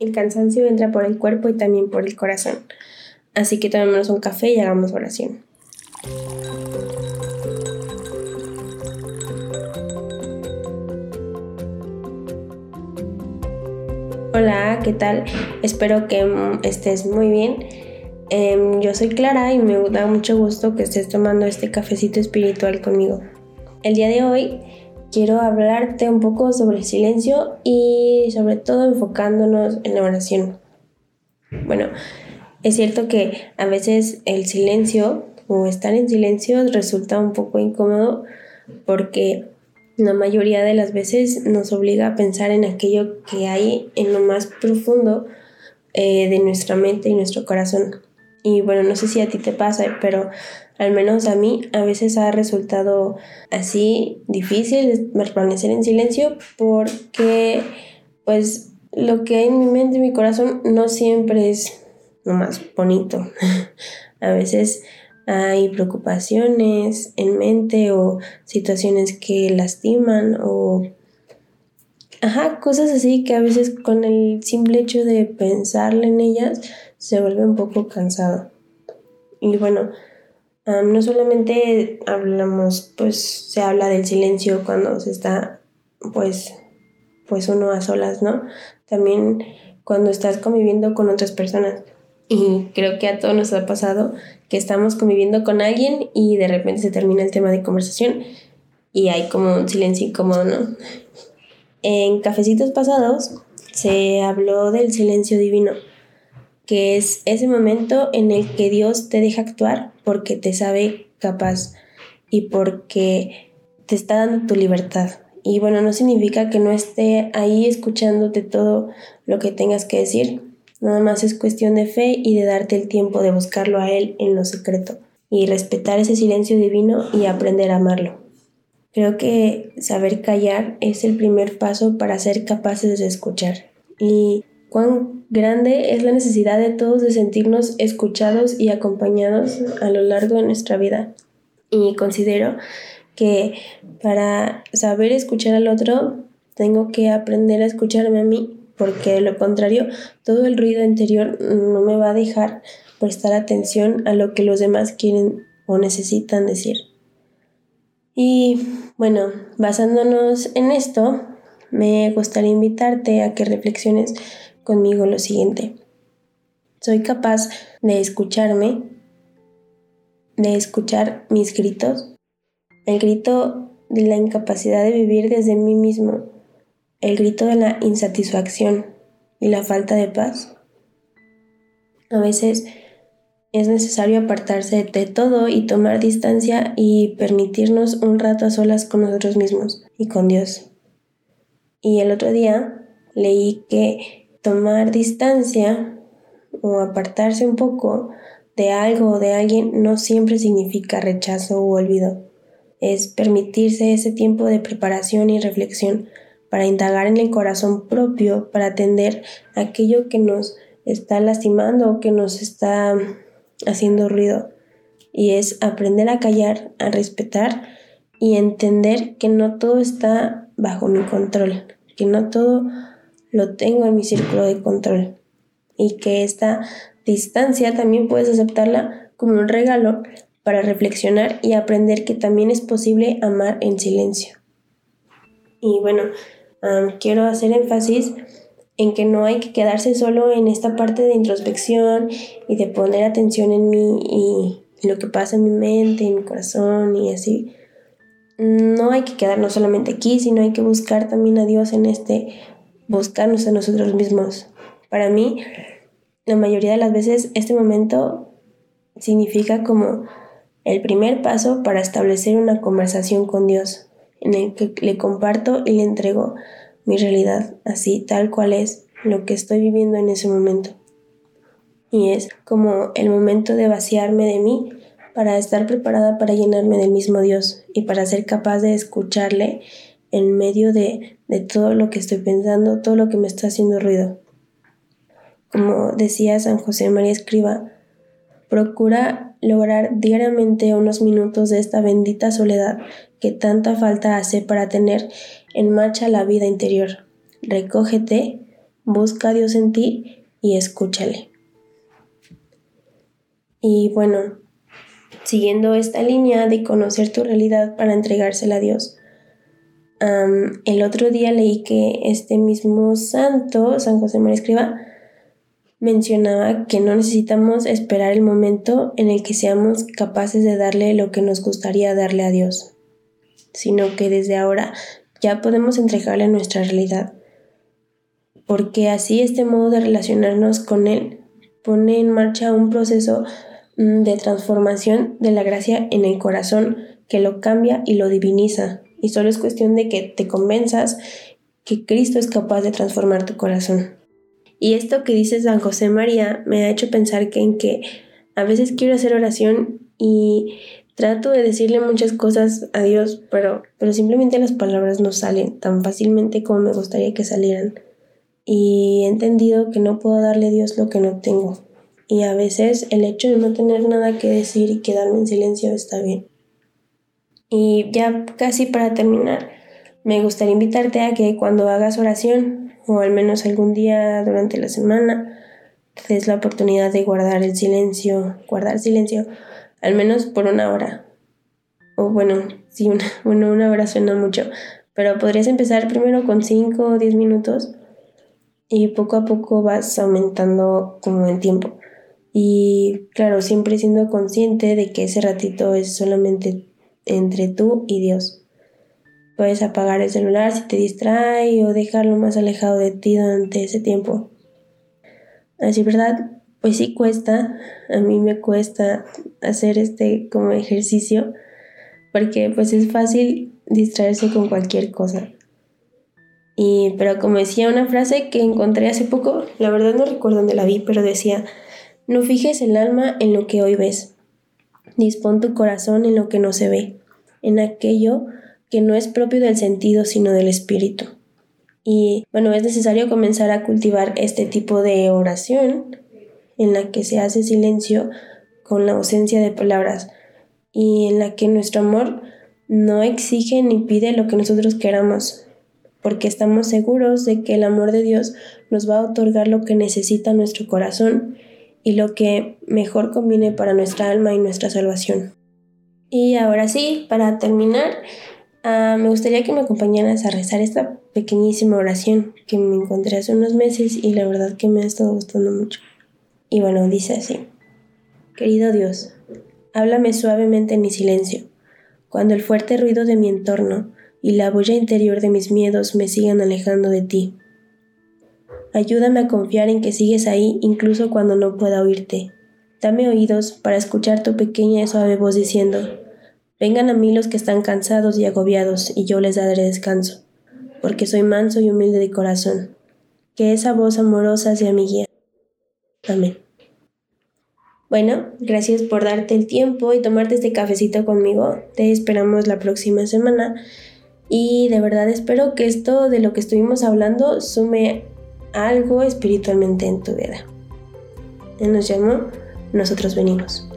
El cansancio entra por el cuerpo y también por el corazón. Así que tomémonos un café y hagamos oración. Hola, ¿qué tal? Espero que mm, estés muy bien. Em, yo soy Clara y me da mucho gusto que estés tomando este cafecito espiritual conmigo. El día de hoy quiero hablarte un poco sobre el silencio y sobre todo enfocándonos en la oración. Bueno, es cierto que a veces el silencio o estar en silencio resulta un poco incómodo porque la mayoría de las veces nos obliga a pensar en aquello que hay en lo más profundo eh, de nuestra mente y nuestro corazón. Y bueno, no sé si a ti te pasa, pero al menos a mí a veces ha resultado así difícil permanecer en silencio porque pues lo que hay en mi mente y mi corazón no siempre es lo más bonito. a veces hay preocupaciones en mente o situaciones que lastiman o ajá, cosas así que a veces con el simple hecho de pensarle en ellas se vuelve un poco cansado. Y bueno, no solamente hablamos, pues se habla del silencio cuando se está, pues, pues uno a solas, ¿no? También cuando estás conviviendo con otras personas. Y creo que a todos nos ha pasado que estamos conviviendo con alguien y de repente se termina el tema de conversación y hay como un silencio incómodo, ¿no? En cafecitos pasados se habló del silencio divino que es ese momento en el que Dios te deja actuar porque te sabe capaz y porque te está dando tu libertad. Y bueno, no significa que no esté ahí escuchándote todo lo que tengas que decir. Nada más es cuestión de fe y de darte el tiempo de buscarlo a Él en lo secreto y respetar ese silencio divino y aprender a amarlo. Creo que saber callar es el primer paso para ser capaces de escuchar. Y cuán grande es la necesidad de todos de sentirnos escuchados y acompañados a lo largo de nuestra vida. Y considero que para saber escuchar al otro, tengo que aprender a escucharme a mí, porque de lo contrario, todo el ruido interior no me va a dejar prestar atención a lo que los demás quieren o necesitan decir. Y bueno, basándonos en esto, me gustaría invitarte a que reflexiones conmigo lo siguiente. Soy capaz de escucharme, de escuchar mis gritos, el grito de la incapacidad de vivir desde mí mismo, el grito de la insatisfacción y la falta de paz. A veces es necesario apartarse de todo y tomar distancia y permitirnos un rato a solas con nosotros mismos y con Dios. Y el otro día leí que tomar distancia o apartarse un poco de algo o de alguien no siempre significa rechazo o olvido. Es permitirse ese tiempo de preparación y reflexión para indagar en el corazón propio, para atender aquello que nos está lastimando o que nos está haciendo ruido. Y es aprender a callar, a respetar y entender que no todo está bajo mi control, que no todo lo tengo en mi círculo de control y que esta distancia también puedes aceptarla como un regalo para reflexionar y aprender que también es posible amar en silencio. Y bueno, quiero hacer énfasis en que no hay que quedarse solo en esta parte de introspección y de poner atención en mí y lo que pasa en mi mente, en mi corazón y así. No hay que quedarnos solamente aquí, sino hay que buscar también a Dios en este buscarnos a nosotros mismos. Para mí, la mayoría de las veces este momento significa como el primer paso para establecer una conversación con Dios, en el que le comparto y le entrego mi realidad, así tal cual es lo que estoy viviendo en ese momento. Y es como el momento de vaciarme de mí para estar preparada para llenarme del mismo Dios y para ser capaz de escucharle en medio de, todo lo que estoy pensando, todo lo que me está haciendo ruido. Como decía San José María Escriba, procura lograr diariamente unos minutos de esta bendita soledad que tanta falta hace para tener en marcha la vida interior. Recógete, busca a Dios en ti y escúchale. Y bueno, siguiendo esta línea de conocer tu realidad para entregársela a Dios. El otro día leí que este mismo santo, San José María Escriba, mencionaba que no necesitamos esperar el momento en el que seamos capaces de darle lo que nos gustaría darle a Dios, sino que desde ahora ya podemos entregarle nuestra realidad, porque así este modo de relacionarnos con Él pone en marcha un proceso mm, de transformación de la gracia en el corazón que lo cambia y lo diviniza, y solo es cuestión de que te convenzas que Cristo es capaz de transformar tu corazón. Y esto que dice San José María me ha hecho pensar que en que a veces quiero hacer oración y trato de decirle muchas cosas a Dios, pero, pero simplemente las palabras no salen tan fácilmente como me gustaría que salieran. Y he entendido que no puedo darle a Dios lo que no tengo. Y a veces el hecho de no tener nada que decir y quedarme en silencio está bien. Y ya casi para terminar, me gustaría invitarte a que cuando hagas oración o al menos algún día durante la semana te des la oportunidad de guardar el silencio, guardar silencio, al menos por una hora. O bueno, sí, una, bueno, una hora suena mucho, pero podrías empezar primero con 5 o 10 minutos y poco a poco vas aumentando como en tiempo. Y claro, siempre siendo consciente de que ese ratito es solamente entre tú y Dios. Puedes apagar el celular si te distrae o dejarlo más alejado de ti durante ese tiempo. Así, ¿verdad? Pues sí cuesta, a mí me cuesta hacer este como ejercicio porque pues es fácil distraerse con cualquier cosa. Y, pero como decía una frase que encontré hace poco, la verdad no recuerdo dónde la vi, pero decía, no fijes el alma en lo que hoy ves, dispón tu corazón en lo que no se ve, en aquello que no es propio del sentido sino del espíritu. Y bueno, es necesario comenzar a cultivar este tipo de oración en la que se hace silencio con la ausencia de palabras y en la que nuestro amor no exige ni pide lo que nosotros queramos, porque estamos seguros de que el amor de Dios nos va a otorgar lo que necesita nuestro corazón y lo que mejor conviene para nuestra alma y nuestra salvación. Y ahora sí, para terminar, Ah, me gustaría que me acompañaras a rezar esta pequeñísima oración que me encontré hace unos meses y la verdad que me ha estado gustando mucho. Y bueno, dice así. Querido Dios, háblame suavemente en mi silencio, cuando el fuerte ruido de mi entorno y la bulla interior de mis miedos me sigan alejando de ti. Ayúdame a confiar en que sigues ahí incluso cuando no pueda oírte. Dame oídos para escuchar tu pequeña y suave voz diciendo, Vengan a mí los que están cansados y agobiados, y yo les daré descanso, porque soy manso y humilde de corazón. Que esa voz amorosa sea mi guía. Amén. Bueno, gracias por darte el tiempo y tomarte este cafecito conmigo. Te esperamos la próxima semana. Y de verdad espero que esto de lo que estuvimos hablando sume algo espiritualmente en tu vida. Nos llamo Nosotros Venimos.